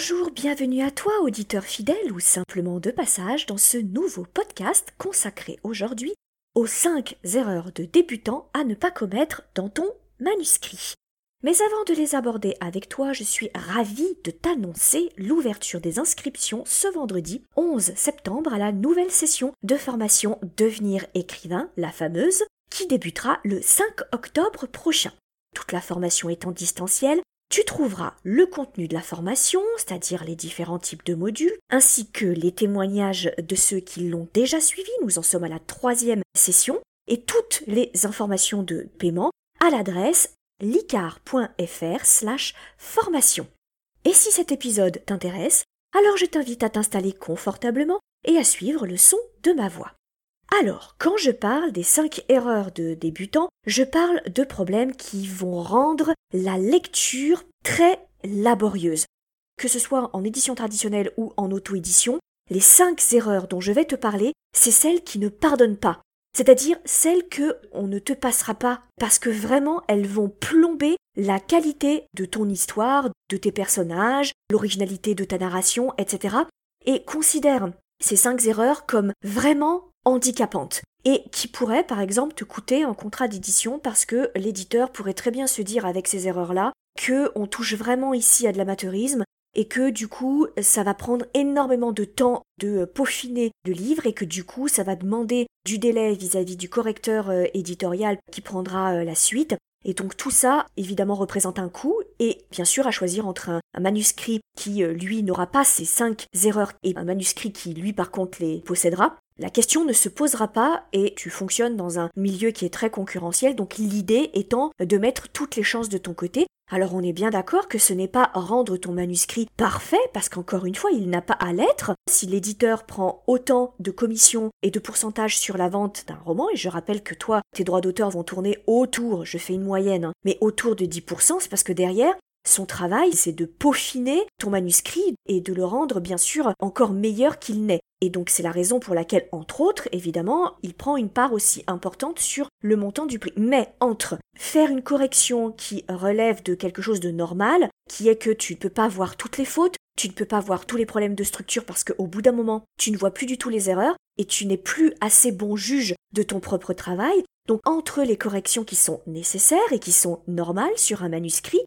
Bonjour, bienvenue à toi, auditeur fidèle ou simplement de passage dans ce nouveau podcast consacré aujourd'hui aux 5 erreurs de débutants à ne pas commettre dans ton manuscrit. Mais avant de les aborder avec toi, je suis ravie de t'annoncer l'ouverture des inscriptions ce vendredi 11 septembre à la nouvelle session de formation Devenir écrivain, la fameuse, qui débutera le 5 octobre prochain. Toute la formation est en distanciel, tu trouveras le contenu de la formation, c'est-à-dire les différents types de modules, ainsi que les témoignages de ceux qui l'ont déjà suivi, nous en sommes à la troisième session, et toutes les informations de paiement à l'adresse licar.fr slash formation. Et si cet épisode t'intéresse, alors je t'invite à t'installer confortablement et à suivre le son de ma voix. Alors, quand je parle des 5 erreurs de débutants, je parle de problèmes qui vont rendre la lecture très laborieuse. Que ce soit en édition traditionnelle ou en auto-édition, les 5 erreurs dont je vais te parler, c'est celles qui ne pardonnent pas. C'est-à-dire celles que on ne te passera pas parce que vraiment elles vont plomber la qualité de ton histoire, de tes personnages, l'originalité de ta narration, etc. Et considère ces cinq erreurs comme vraiment handicapante et qui pourrait par exemple te coûter un contrat d'édition parce que l'éditeur pourrait très bien se dire avec ces erreurs-là que on touche vraiment ici à de l'amateurisme et que du coup ça va prendre énormément de temps de peaufiner le livre et que du coup ça va demander du délai vis-à-vis du correcteur euh, éditorial qui prendra euh, la suite et donc tout ça, évidemment, représente un coût, et bien sûr à choisir entre un, manuscrit qui, euh, lui, n'aura pas ces cinq erreurs, et un manuscrit qui, lui, par contre, les possédera. La question ne se posera pas et tu fonctionnes dans un milieu qui est très concurrentiel, donc l'idée étant de mettre toutes les chances de ton côté. Alors on est bien d'accord que ce n'est pas rendre ton manuscrit parfait, parce qu'encore une fois, il n'a pas à l'être. Si l'éditeur prend autant de commissions et de pourcentages sur la vente d'un roman, et je rappelle que toi, tes droits d'auteur vont tourner autour, je fais une moyenne, hein, mais autour de 10%, c'est parce que derrière, son travail, c'est de peaufiner ton manuscrit et de le rendre bien sûr encore meilleur qu'il n'est. Et donc c'est la raison pour laquelle, entre autres, évidemment, il prend une part aussi importante sur le montant du prix. Mais entre faire une correction qui relève de quelque chose de normal, qui est que tu ne peux pas voir toutes les fautes, tu ne peux pas voir tous les problèmes de structure parce qu'au bout d'un moment, tu ne vois plus du tout les erreurs et tu n'es plus assez bon juge de ton propre travail. Donc entre les corrections qui sont nécessaires et qui sont normales sur un manuscrit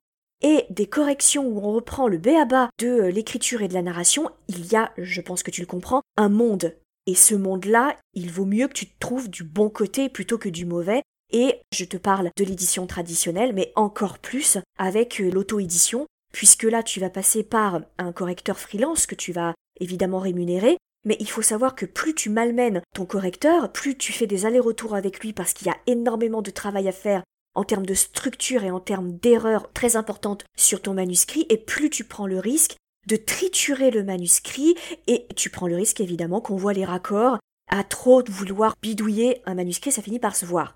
et des corrections où on reprend le béaba de euh, l'écriture et de la narration, il y a, je pense que tu le comprends, un monde. Et ce monde-là, il vaut mieux que tu te trouves du bon côté plutôt que du mauvais. Et je te parle de l'édition traditionnelle, mais encore plus avec euh, l'auto-édition, puisque là tu vas passer par un correcteur freelance que tu vas évidemment rémunérer, mais il faut savoir que plus tu malmènes ton correcteur, plus tu fais des allers-retours avec lui parce qu'il y a énormément de travail à faire en termes de structure et en termes d'erreurs très importantes sur ton manuscrit, et plus tu prends le risque de triturer le manuscrit, et tu prends le risque évidemment qu'on voit les raccords, à trop vouloir bidouiller un manuscrit, ça finit par se voir.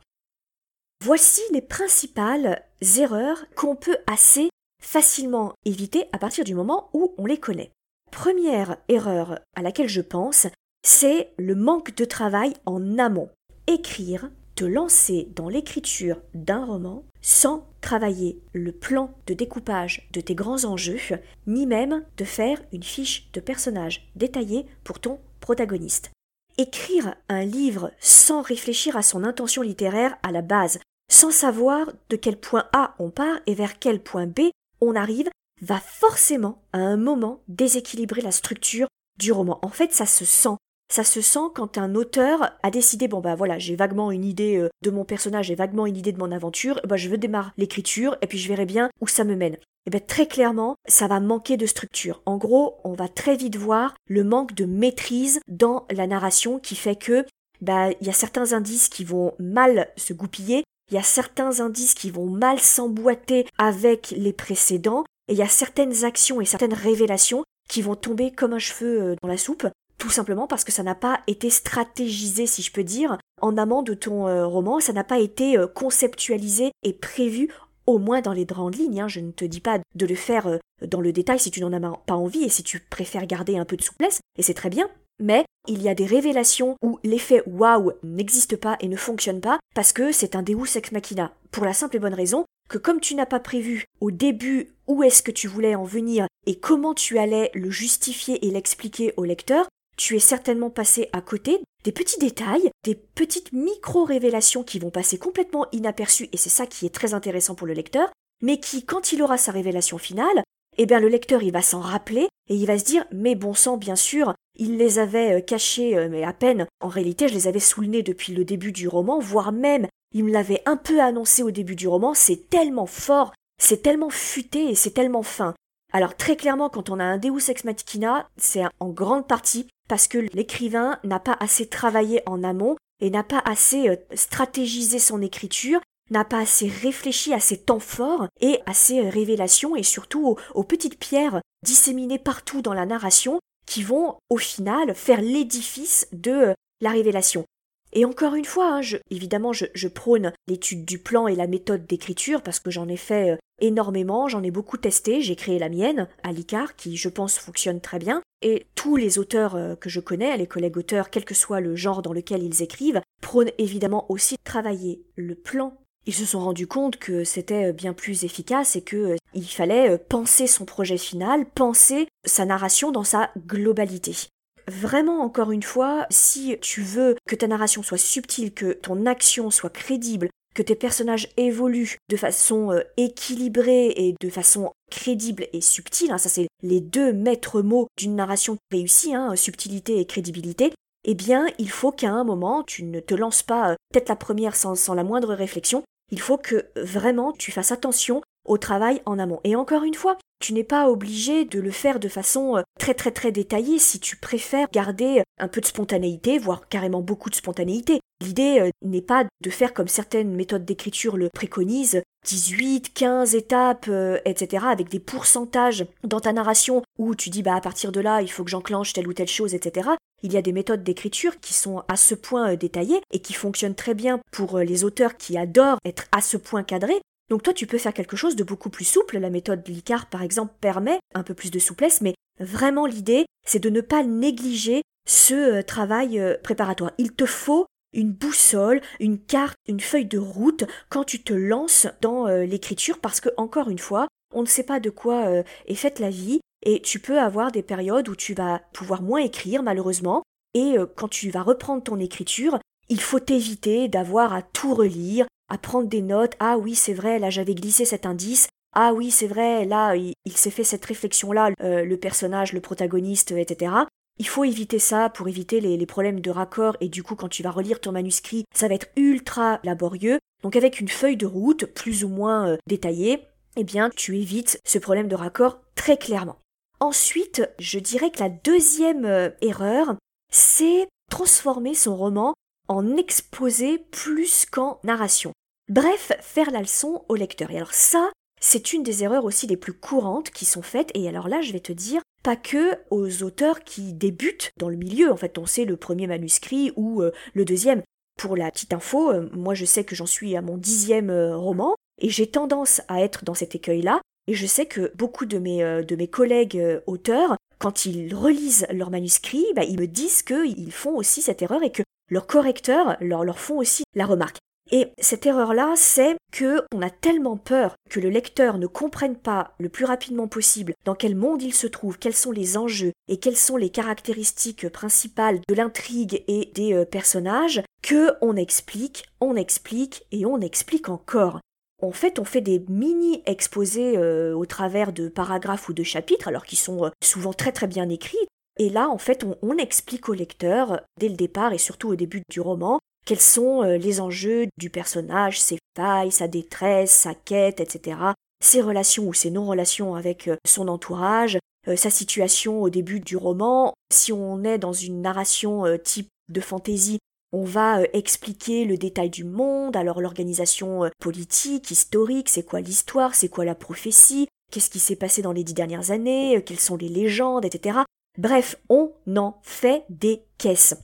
Voici les principales erreurs qu'on peut assez facilement éviter à partir du moment où on les connaît. Première erreur à laquelle je pense, c'est le manque de travail en amont. Écrire te lancer dans l'écriture d'un roman sans travailler le plan de découpage de tes grands enjeux, ni même de faire une fiche de personnage détaillée pour ton protagoniste. Écrire un livre sans réfléchir à son intention littéraire à la base, sans savoir de quel point A on part et vers quel point B on arrive, va forcément à un moment déséquilibrer la structure du roman. En fait, ça se sent ça se sent quand un auteur a décidé bon bah voilà j'ai vaguement une idée euh, de mon personnage j'ai vaguement une idée de mon aventure bah je veux démarrer l'écriture et puis je verrai bien où ça me mène. Et eh bien très clairement ça va manquer de structure. En gros on va très vite voir le manque de maîtrise dans la narration qui fait que bah il y a certains indices qui vont mal se goupiller il y a certains indices qui vont mal s'emboîter avec les précédents et il y a certaines actions et certaines révélations qui vont tomber comme un cheveu euh, dans la soupe tout simplement parce que ça n'a pas été stratégisé, si je peux dire, en amont de ton euh, roman, ça n'a pas été euh, conceptualisé et prévu au moins dans les grandes lignes. Hein. Je ne te dis pas de le faire euh, dans le détail si tu n'en as pas envie et si tu préfères garder un peu de souplesse, et c'est très bien. Mais il y a des révélations où l'effet waouh n'existe pas et ne fonctionne pas parce que c'est un Deus ex machina. Pour la simple et bonne raison que comme tu n'as pas prévu au début où est-ce que tu voulais en venir et comment tu allais le justifier et l'expliquer au lecteur, tu es certainement passé à côté des petits détails, des petites micro-révélations qui vont passer complètement inaperçues, et c'est ça qui est très intéressant pour le lecteur, mais qui, quand il aura sa révélation finale, eh bien le lecteur il va s'en rappeler et il va se dire mais bon sang bien sûr il les avait euh, cachés euh, mais à peine. En réalité je les avais sous le nez depuis le début du roman voire même il me l'avait un peu annoncé au début du roman c'est tellement fort c'est tellement futé et c'est tellement fin alors très clairement quand on a un Deus ex machina c'est en grande partie parce que l'écrivain n'a pas assez travaillé en amont et n'a pas assez euh, stratégisé son écriture, n'a pas assez réfléchi à ses temps forts et à ses euh, révélations et surtout aux, petites pierres disséminées partout dans la narration qui vont au final faire l'édifice de euh, la révélation. Et encore une fois, hein, évidemment, je, prône l'étude du plan et la méthode d'écriture parce que j'en ai fait énormément, j'en ai beaucoup testé, j'ai créé la mienne, à l'ICAR, qui je pense fonctionne très bien, et tous les auteurs euh, que je connais, les collègues auteurs, quel que soit le genre dans lequel ils écrivent, prônent évidemment aussi travailler le plan. Ils se sont rendus compte que c'était bien plus efficace et que euh, il fallait euh, penser son projet final, penser sa narration dans sa globalité. Vraiment, encore une fois, si tu veux que ta narration soit subtile, que ton action soit crédible, que tes personnages évoluent de façon euh, équilibrée et de façon crédible et subtile, hein, ça c'est les deux maîtres mots d'une narration réussie, hein, subtilité et crédibilité, eh bien il faut qu'à un moment tu ne te lances pas euh, peut-être la première sans la moindre réflexion, il faut que vraiment tu fasses attention au travail en amont. Et encore une fois, tu n'es pas obligé de le faire de façon euh, très très très détaillée si tu préfères garder un peu de spontanéité, voire carrément beaucoup de spontanéité. L'idée euh, n'est pas de faire comme certaines méthodes d'écriture le préconisent, 18, 15 étapes, euh, etc., avec des pourcentages dans ta narration où tu dis bah à partir de là il faut que j'enclenche telle ou telle chose, etc. Il y a des méthodes d'écriture qui sont à ce point détaillées et qui fonctionnent très bien pour les auteurs qui adorent être à ce point cadrés, donc toi, tu peux faire quelque chose de beaucoup plus souple. La méthode Licard, par exemple, permet un peu plus de souplesse, mais vraiment l'idée, c'est de ne pas négliger ce euh, travail euh, préparatoire. Il te faut une boussole, une carte, une feuille de route quand tu te lances dans euh, l'écriture, parce que, encore une fois, on ne sait pas de quoi est faite la vie, et tu peux avoir des périodes où tu vas pouvoir moins écrire, malheureusement, et quand tu vas reprendre ton écriture, il faut éviter d'avoir à tout relire, à prendre des notes. Ah oui, c'est vrai, là j'avais glissé cet indice. Ah oui, c'est vrai, là il, s'est fait cette réflexion-là, euh, le personnage, le protagoniste, etc. Il faut éviter ça pour éviter les, problèmes de raccord et du coup quand tu vas relire ton manuscrit, ça va être ultra laborieux. Donc avec une feuille de route plus ou moins euh, détaillée, eh bien tu évites ce problème de raccord très clairement. Ensuite, je dirais que la deuxième euh, erreur, c'est transformer son roman en exposé plus qu'en narration. Bref, faire la leçon au lecteur. Et alors ça, c'est une des erreurs aussi les plus courantes qui sont faites. Et alors là, je vais te dire, pas que aux auteurs qui débutent dans le milieu. En fait, on sait le premier manuscrit ou euh, le deuxième. Pour la petite info, euh, moi je sais que j'en suis à mon dixième euh, roman et j'ai tendance à être dans cet écueil-là. Et je sais que beaucoup de mes, de mes collègues auteurs, quand ils relisent leur manuscrit, bah, ils me disent qu'ils font aussi cette erreur et que leurs correcteurs leur, font aussi la remarque. Et cette erreur-là, c'est que on a tellement peur que le lecteur ne comprenne pas le plus rapidement possible dans quel monde il se trouve, quels sont les enjeux et quelles sont les caractéristiques principales de l'intrigue et des euh, personnages, que on explique, on explique et on explique encore. En fait, on fait des mini exposés euh, au travers de paragraphes ou de chapitres, alors qu'ils sont euh, souvent très très bien écrits, et là, en fait, on, explique au lecteur, dès le départ et surtout au début du roman, quels sont euh, les enjeux du personnage, ses failles, sa détresse, sa quête, etc., ses relations ou ses non-relations avec euh, son entourage, euh, sa situation au début du roman. Si on est dans une narration type de fantaisie, on va expliquer le détail du monde, alors l'organisation politique, historique, c'est quoi l'histoire, c'est quoi la prophétie, qu'est-ce qui s'est passé dans les dix dernières années, quelles sont les légendes, etc. Bref, on en fait des caisses.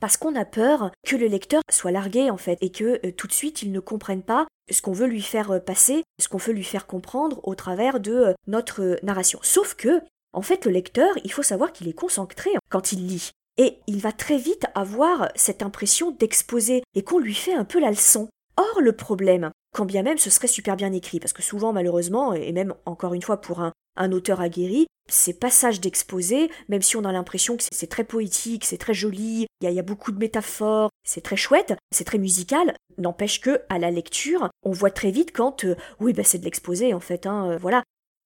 Parce qu'on a peur que le lecteur soit largué en fait et que euh, tout de suite il ne comprenne pas ce qu'on veut lui faire euh, passer, ce qu'on veut lui faire comprendre au travers de euh, notre narration. Sauf que, en fait, le lecteur, il faut savoir qu'il est concentré quand il lit. Et il va très vite avoir cette impression d'exposer et qu'on lui fait un peu la leçon. Or, le problème, quand bien même ce serait super bien écrit, parce que souvent, malheureusement, et même encore une fois pour un, un auteur aguerri, ces passages d'exposé, même si on a l'impression que c'est très poétique, c'est très joli, il y, a beaucoup de métaphores, c'est très chouette, c'est très musical, n'empêche que à la lecture, on voit très vite quand euh, oui, bah, c'est de l'exposé en fait, hein, euh, voilà.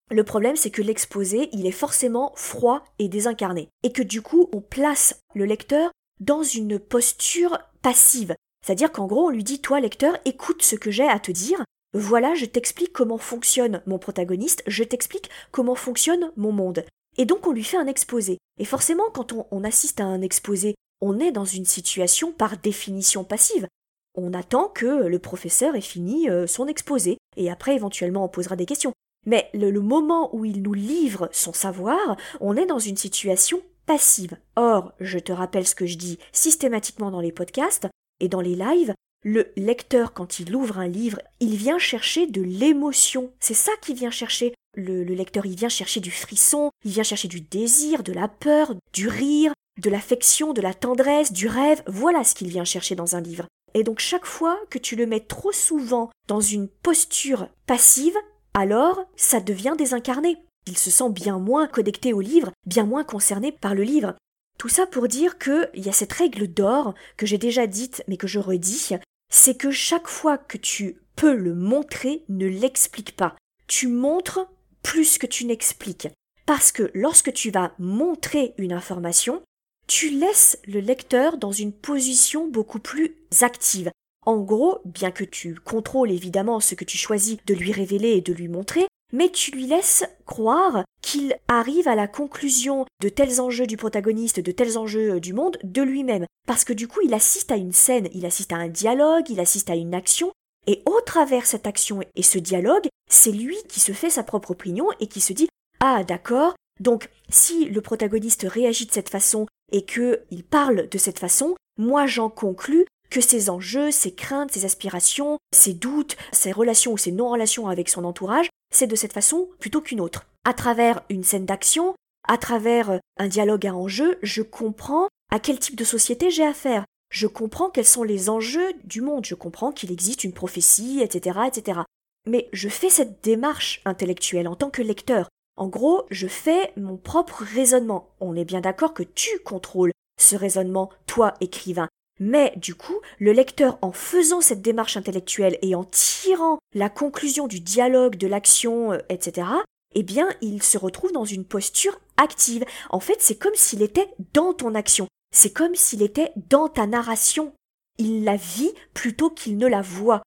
Le problème, c'est que l'exposé, il est forcément froid et désincarné, et que du coup, on place le lecteur dans une posture passive. C'est-à-dire qu'en gros, on lui dit, toi, lecteur, écoute ce que j'ai à te dire, voilà, je t'explique comment fonctionne mon protagoniste, je t'explique comment fonctionne mon monde. Et donc on lui fait un exposé. Et forcément, quand on, assiste à un exposé, on est dans une situation par définition passive. On attend que le professeur ait fini euh, son exposé, et après éventuellement on posera des questions. Mais le, le moment où il nous livre son savoir, on est dans une situation passive. Or, je te rappelle ce que je dis systématiquement dans les podcasts et dans les lives, le lecteur, quand il ouvre un livre, il vient chercher de l'émotion. C'est ça qu'il vient chercher. Le, lecteur, il vient chercher du frisson, il vient chercher du désir, de la peur, du rire, de l'affection, de la tendresse, du rêve. Voilà ce qu'il vient chercher dans un livre. Et donc chaque fois que tu le mets trop souvent dans une posture passive, alors ça devient désincarné. Il se sent bien moins connecté au livre, bien moins concerné par le livre. Tout ça pour dire qu'il y a cette règle d'or que j'ai déjà dite mais que je redis, c'est que chaque fois que tu peux le montrer, ne l'explique pas. Tu montres plus que tu n'expliques. Parce que lorsque tu vas montrer une information, tu laisses le lecteur dans une position beaucoup plus active. En gros, bien que tu contrôles évidemment ce que tu choisis de lui révéler et de lui montrer, mais tu lui laisses croire qu'il arrive à la conclusion de tels enjeux du protagoniste, de tels enjeux euh, du monde, de lui-même. Parce que du coup, il assiste à une scène, il assiste à un dialogue, il assiste à une action, et au travers cette action et ce dialogue, c'est lui qui se fait sa propre opinion et qui se dit Ah d'accord, donc si le protagoniste réagit de cette façon et qu'il parle de cette façon, moi j'en conclus que ses enjeux, ses craintes, ses aspirations, ses doutes, ses relations ou ses non-relations avec son entourage, c'est de cette façon plutôt qu'une autre. À travers une scène d'action, à travers euh, un dialogue à enjeu, je comprends à quel type de société j'ai affaire. Je comprends quels sont les enjeux du monde. Je comprends qu'il existe une prophétie, etc., etc. Mais je fais cette démarche intellectuelle en tant que lecteur. En gros, je fais mon propre raisonnement. On est bien d'accord que tu contrôles ce raisonnement, toi, écrivain. Mais du coup, le lecteur, en faisant cette démarche intellectuelle et en tirant la conclusion du dialogue, de l'action, euh, etc., eh bien, il se retrouve dans une posture active. En fait, c'est comme s'il était dans ton action. C'est comme s'il était dans ta narration. Il la vit plutôt qu'il ne la voit.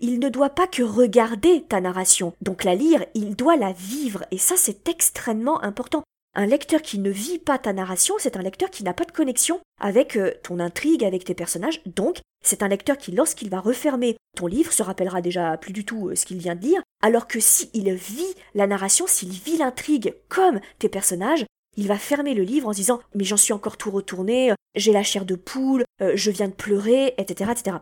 Il ne doit pas que regarder ta narration, donc la lire, il doit la vivre, et ça c'est extrêmement important. Un lecteur qui ne vit pas ta narration, c'est un lecteur qui n'a pas de connexion avec euh, ton intrigue, avec tes personnages. Donc, c'est un lecteur qui, lorsqu'il va refermer ton livre, se rappellera déjà plus du tout euh, ce qu'il vient de lire, alors que s'il vit la narration, s'il vit l'intrigue comme tes personnages, il va fermer le livre en se disant mais j'en suis encore tout retourné, euh, j'ai la chair de poule, je viens de pleurer, etc., etc.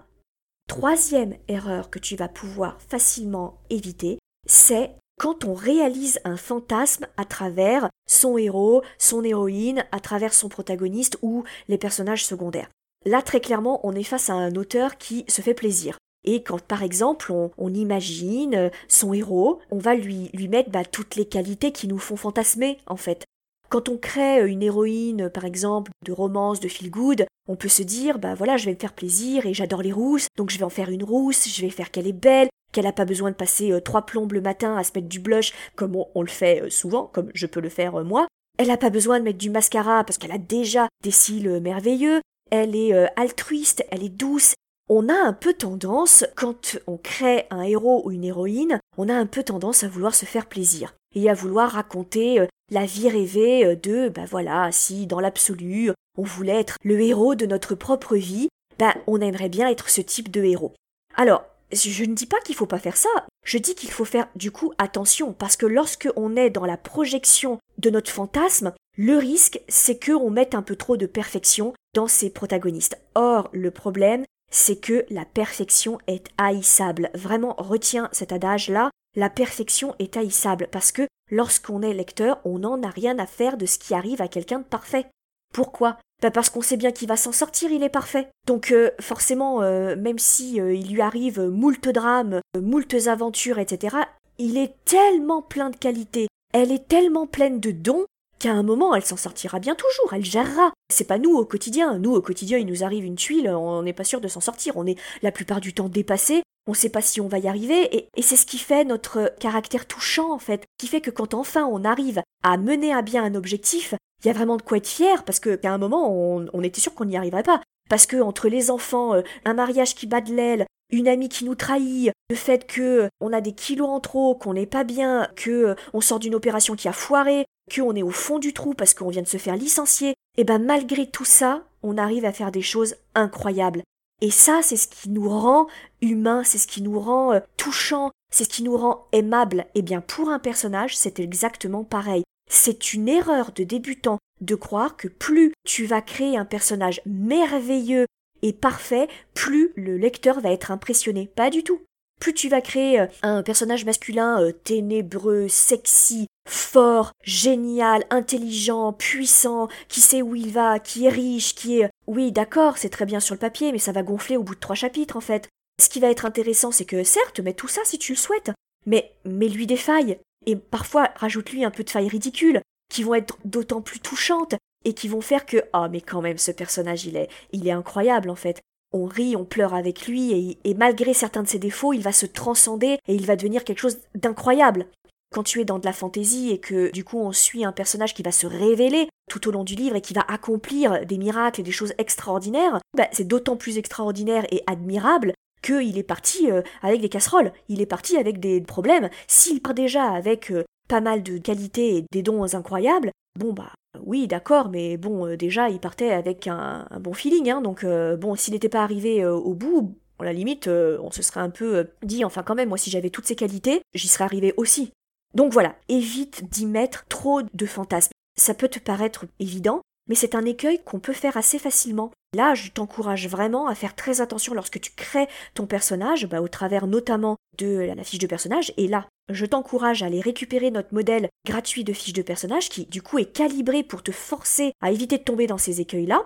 Troisième erreur que tu vas pouvoir facilement éviter, c'est quand on réalise un fantasme à travers son héros, son héroïne, à travers son protagoniste ou les personnages secondaires. Là, très clairement, on est face à un auteur qui se fait plaisir. Et quand, par exemple, on, imagine son héros, on va lui, mettre bah, toutes les qualités qui nous font fantasmer, en fait. Quand on crée une héroïne, par exemple, de romance, de feel good, on peut se dire, bah voilà, je vais me faire plaisir et j'adore les rousses, donc je vais en faire une rousse, je vais faire qu'elle est belle, qu'elle n'a pas besoin de passer euh, trois plombes le matin à se mettre du blush comme on, le fait euh, souvent, comme je peux le faire euh, moi. Elle n'a pas besoin de mettre du mascara parce qu'elle a déjà des cils merveilleux. Elle est altruiste, elle est douce. On a un peu tendance, quand on crée un héros ou une héroïne, on a un peu tendance à vouloir se faire plaisir et à vouloir raconter la vie rêvée de, bah voilà, si dans l'absolu on voulait être le héros de notre propre vie, bah on aimerait bien être ce type de héros. Alors, je ne dis pas qu'il faut pas faire ça, je dis qu'il faut faire du coup attention, parce que lorsque on est dans la projection de notre fantasme, Le risque, c'est qu'on mette un peu trop de perfection dans ses protagonistes. Or, le problème, c'est que la perfection est haïssable. Vraiment, retiens cet adage-là. La perfection est haïssable parce que lorsqu'on est lecteur, on n'en a rien à faire de ce qui arrive à quelqu'un de parfait. Pourquoi? Bah Parce qu'on sait bien qu'il va s'en sortir, il est parfait. Donc euh, forcément, euh, même si euh, il lui arrive moult drames, moult aventures, etc., il est tellement plein de qualités, elle est tellement pleine de dons qu'à un moment, elle s'en sortira bien toujours, elle gérera. C'est pas nous au quotidien. Nous, au quotidien, il nous arrive une tuile, on n'est pas sûr de s'en sortir. On est la plupart du temps dépassé, on sait pas si on va y arriver, et, et c'est ce qui fait notre caractère touchant, en fait, qui fait que quand enfin on arrive à mener à bien un objectif, il y a vraiment de quoi être fier, parce que qu'à un moment, on, était sûr qu'on n'y arriverait pas. Parce que entre les enfants, euh, un mariage qui bat de l'aile, une amie qui nous trahit, le fait que on a des kilos en trop, qu'on n'est pas bien, que euh, on sort d'une opération qui a foiré, qu'on est au fond du trou parce qu'on vient de se faire licencier, et eh ben malgré tout ça, on arrive à faire des choses incroyables. Et ça, c'est ce qui nous rend humains, c'est ce qui nous rend euh, touchants, c'est ce qui nous rend aimables. Et eh bien pour un personnage, c'est exactement pareil. C'est une erreur de débutant de croire que plus tu vas créer un personnage merveilleux et parfait, plus le lecteur va être impressionné. Pas du tout. Plus tu vas créer euh, un personnage masculin euh, ténébreux, sexy, fort, génial, intelligent, puissant, qui sait où il va, qui est riche, qui est... Oui, d'accord, c'est très bien sur le papier, mais ça va gonfler au bout de trois chapitres, en fait. Ce qui va être intéressant, c'est que, certes, mets tout ça si tu le souhaites, mais mets-lui des failles, et parfois rajoute-lui un peu de failles ridicules, qui vont être d'autant plus touchantes, et qui vont faire que, ah, oh, mais quand même, ce personnage, il est, il est incroyable, en fait. On rit, on pleure avec lui, et, malgré certains de ses défauts, il va se transcender, et il va devenir quelque chose d'incroyable. Quand tu es dans de la fantaisie et que du coup on suit un personnage qui va se révéler tout au long du livre et qui va accomplir des miracles et des choses extraordinaires, bah, c'est d'autant plus extraordinaire et admirable qu'il est parti euh, avec des casseroles, il est parti avec des problèmes. S'il part déjà avec euh, pas mal de qualités et des dons incroyables, bon bah oui d'accord, mais bon euh, déjà il partait avec un, bon feeling, hein, donc bon s'il n'était pas arrivé au bout, à la limite, on se serait un peu dit, enfin quand même, moi si j'avais toutes ces qualités, j'y serais arrivé aussi. Donc voilà, évite d'y mettre trop de fantasmes. Ça peut te paraître évident, mais c'est un écueil qu'on peut faire assez facilement. Là, je t'encourage vraiment à faire très attention lorsque tu crées ton personnage, bah, au travers notamment de la fiche de personnage. Et là, je t'encourage à aller récupérer notre modèle gratuit de fiche de personnage qui, du coup, est calibré pour te forcer à éviter de tomber dans ces écueils-là.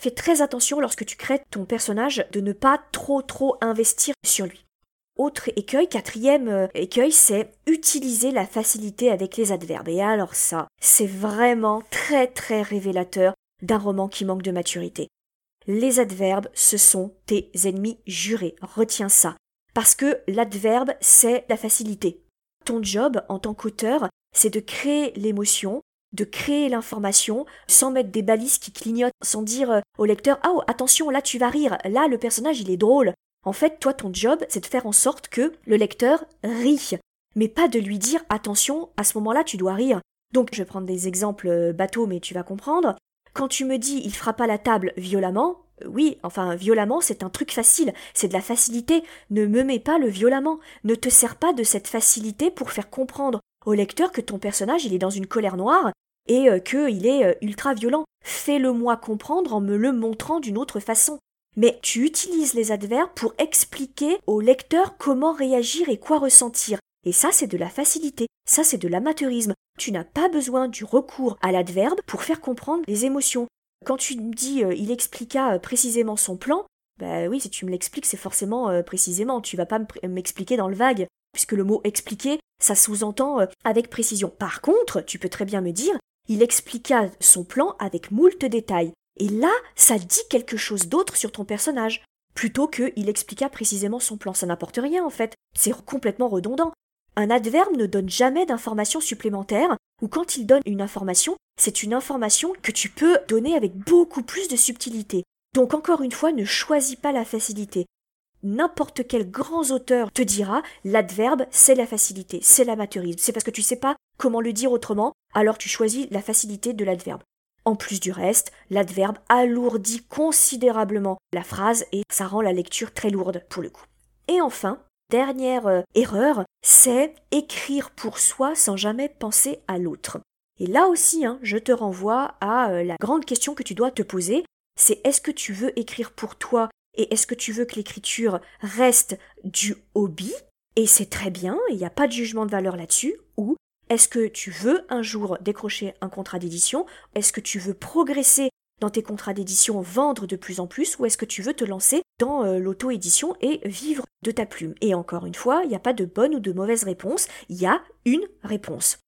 Fais très attention lorsque tu crées ton personnage de ne pas trop trop investir sur lui. Autre écueil, quatrième euh, écueil, c'est utiliser la facilité avec les adverbes. Et alors ça, c'est vraiment très très révélateur d'un roman qui manque de maturité. Les adverbes, ce sont tes ennemis jurés. Retiens ça. Parce que l'adverbe, c'est la facilité. Ton job en tant qu'auteur, c'est de créer l'émotion, de créer l'information sans mettre des balises qui clignotent, sans dire euh, au lecteur Ah, oh, attention, là tu vas rire, là le personnage il est drôle, en fait, toi, ton job, c'est de faire en sorte que le lecteur rit, mais pas de lui dire attention, à ce moment-là, tu dois rire. Donc, je vais prendre des exemples euh, bateaux, mais tu vas comprendre. Quand tu me dis il frappa la table violemment, euh, oui, enfin, violemment, c'est un truc facile, c'est de la facilité. Ne me mets pas le violemment. Ne te sers pas de cette facilité pour faire comprendre au lecteur que ton personnage, il est dans une colère noire et euh, qu'il est ultra violent. Fais-le moi comprendre en me le montrant d'une autre façon mais tu utilises les adverbes pour expliquer au lecteur comment réagir et quoi ressentir. Et ça, c'est de la facilité, ça, c'est de l'amateurisme. Tu n'as pas besoin du recours à l'adverbe pour faire comprendre les émotions. Quand tu me dis euh, il expliqua euh, précisément son plan, bah oui, si tu me l'expliques, c'est forcément euh, précisément. Tu vas pas m'expliquer dans le vague, puisque le mot expliquer, ça sous-entend avec précision. Par contre, tu peux très bien me dire il expliqua son plan avec moult détails. Et là, ça dit quelque chose d'autre sur ton personnage, plutôt qu'il expliqua précisément son plan. Ça n'apporte rien en fait, c'est complètement redondant. Un adverbe ne donne jamais d'informations supplémentaires, ou quand il donne une information, c'est une information que tu peux donner avec beaucoup plus de subtilité. Donc encore une fois, ne choisis pas la facilité. N'importe quel grand auteur te dira l'adverbe c'est la facilité, c'est l'amateurisme. C'est parce que tu sais pas comment le dire autrement, alors tu choisis la facilité de l'adverbe. En plus du reste, l'adverbe alourdit considérablement la phrase et ça rend la lecture très lourde pour le coup. Et enfin, dernière euh, erreur, c'est écrire pour soi sans jamais penser à l'autre. Et là aussi, hein, je te renvoie à euh, la grande question que tu dois te poser, c'est est-ce que tu veux écrire pour toi et est-ce que tu veux que l'écriture reste du hobby? Et c'est très bien, il n'y a pas de jugement de valeur là-dessus, ou est-ce que tu veux un jour décrocher un contrat d'édition? Est-ce que tu veux progresser dans tes contrats d'édition, vendre de plus en plus, ou est-ce que tu veux te lancer dans euh, l'auto-édition et vivre de ta plume? Et encore une fois, il n'y a pas de bonne ou de mauvaise réponse, il y a une réponse.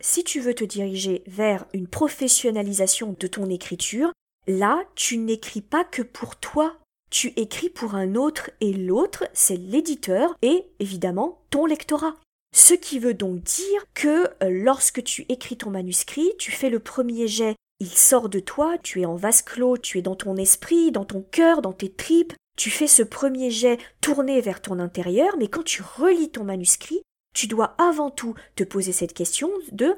Si tu veux te diriger vers une professionnalisation de ton écriture, là, tu n'écris pas que pour toi. Tu écris pour un autre et l'autre, c'est l'éditeur et évidemment ton lectorat. Ce qui veut donc dire que euh, lorsque tu écris ton manuscrit, tu fais le premier jet, il sort de toi, tu es en vase clos, tu es dans ton esprit, dans ton cœur, dans tes tripes, tu fais ce premier jet tourné vers ton intérieur, mais quand tu relis ton manuscrit, tu dois avant tout te poser cette question de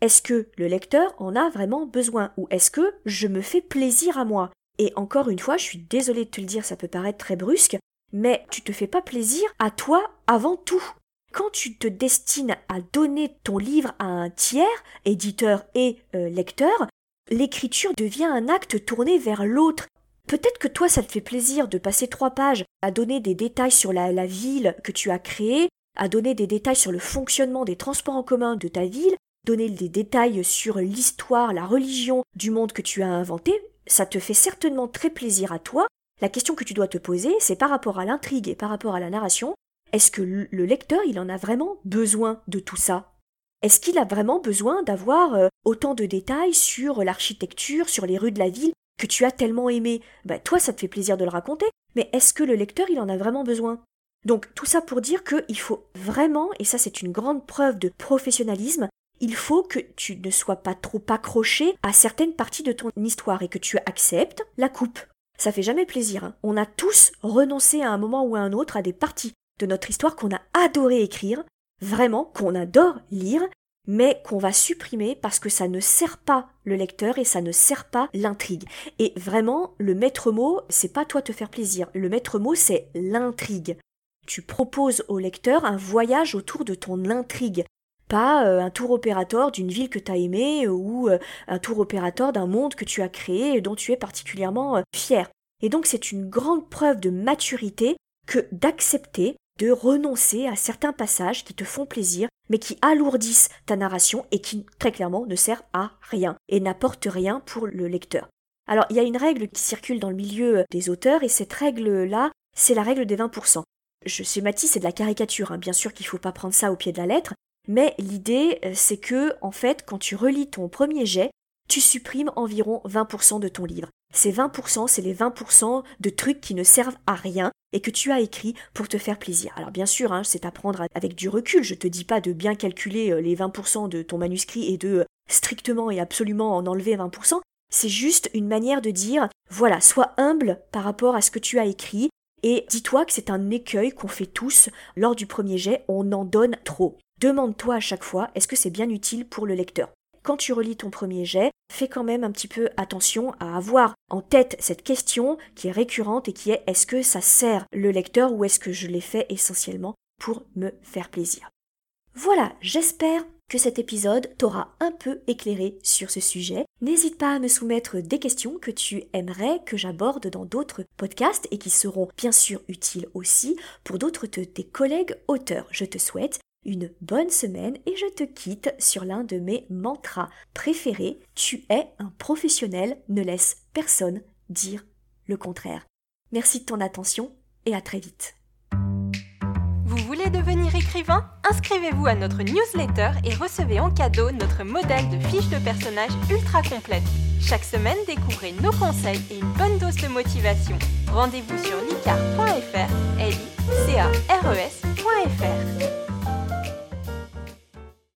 est-ce que le lecteur en a vraiment besoin ou est-ce que je me fais plaisir à moi? Et encore une fois, je suis désolée de te le dire, ça peut paraître très brusque, mais tu te fais pas plaisir à toi avant tout. Quand tu te destines à donner ton livre à un tiers, éditeur et euh, lecteur, l'écriture devient un acte tourné vers l'autre. Peut-être que toi, ça te fait plaisir de passer trois pages à donner des détails sur la ville que tu as créée, à donner des détails sur le fonctionnement des transports en commun de ta ville, donner des détails sur l'histoire, la religion du monde que tu as inventé, ça te fait certainement très plaisir à toi. La question que tu dois te poser, c'est par rapport à l'intrigue et par rapport à la narration, est-ce que le lecteur, il en a vraiment besoin de tout ça? Est-ce qu'il a vraiment besoin d'avoir euh, autant de détails sur l'architecture, sur les rues de la ville que tu as tellement aimé? Ben, Toi, ça te fait plaisir de le raconter, mais est-ce que le lecteur, il en a vraiment besoin? Donc tout ça pour dire qu'il faut vraiment, et ça c'est une grande preuve de professionnalisme, il faut que tu ne sois pas trop accroché à certaines parties de ton histoire et que tu acceptes la coupe. Ça fait jamais plaisir. Hein. On a tous renoncé à un moment ou à un autre à des parties de notre histoire qu'on a adoré écrire, vraiment qu'on adore lire, mais qu'on va supprimer parce que ça ne sert pas le lecteur et ça ne sert pas l'intrigue. Et vraiment, le maître mot, c'est pas toi te faire plaisir. Le maître mot, c'est l'intrigue. Tu proposes au lecteur un voyage autour de ton intrigue, pas euh, un tour opérateur d'une ville que tu as aimée ou euh, un tour opérateur d'un monde que tu as créé et dont tu es particulièrement euh, fier. Et donc c'est une grande preuve de maturité que d'accepter de renoncer à certains passages qui te font plaisir, mais qui alourdissent ta narration et qui très clairement ne servent à rien et n'apportent rien pour le lecteur. Alors il y a une règle qui circule dans le milieu des auteurs et cette règle-là, c'est la règle des 20% je schématise, c'est de la caricature, hein. bien sûr qu'il ne faut pas prendre ça au pied de la lettre, mais l'idée euh, c'est que, en fait, quand tu relis ton premier jet, tu supprimes environ 20% de ton livre. Ces 20%, c'est les 20% de trucs qui ne servent à rien et que tu as écrit pour te faire plaisir. Alors bien sûr, hein, c'est à prendre avec du recul. Je te dis pas de bien calculer euh, les 20% de ton manuscrit et de euh, strictement et absolument en enlever 20%. C'est juste une manière de dire, voilà, sois humble par rapport à ce que tu as écrit et dis-toi que c'est un écueil qu'on fait tous lors du premier jet, on en donne trop. Demande-toi à chaque fois, est-ce que c'est bien utile pour le lecteur? Quand tu relis ton premier jet, fais quand même un petit peu attention à avoir en tête cette question qui est récurrente et qui est est-ce que ça sert le lecteur ou est-ce que je l'ai fait essentiellement pour me faire plaisir? Voilà, j'espère que cet épisode t'aura un peu éclairé sur ce sujet. N'hésite pas à me soumettre des questions que tu aimerais que j'aborde dans d'autres podcasts et qui seront bien sûr utiles aussi pour d'autres de tes collègues auteurs. Je te souhaite une bonne semaine et je te quitte sur l'un de mes mantras préférés. Tu es un professionnel, ne laisse personne dire le contraire. Merci de ton attention et à très vite. Vous voulez devenir écrivain? Inscrivez-vous à notre newsletter et recevez en cadeau notre modèle de fiche de personnage ultra complète. Chaque semaine, découvrez nos conseils et une bonne dose de motivation. Rendez-vous sur licar.fr,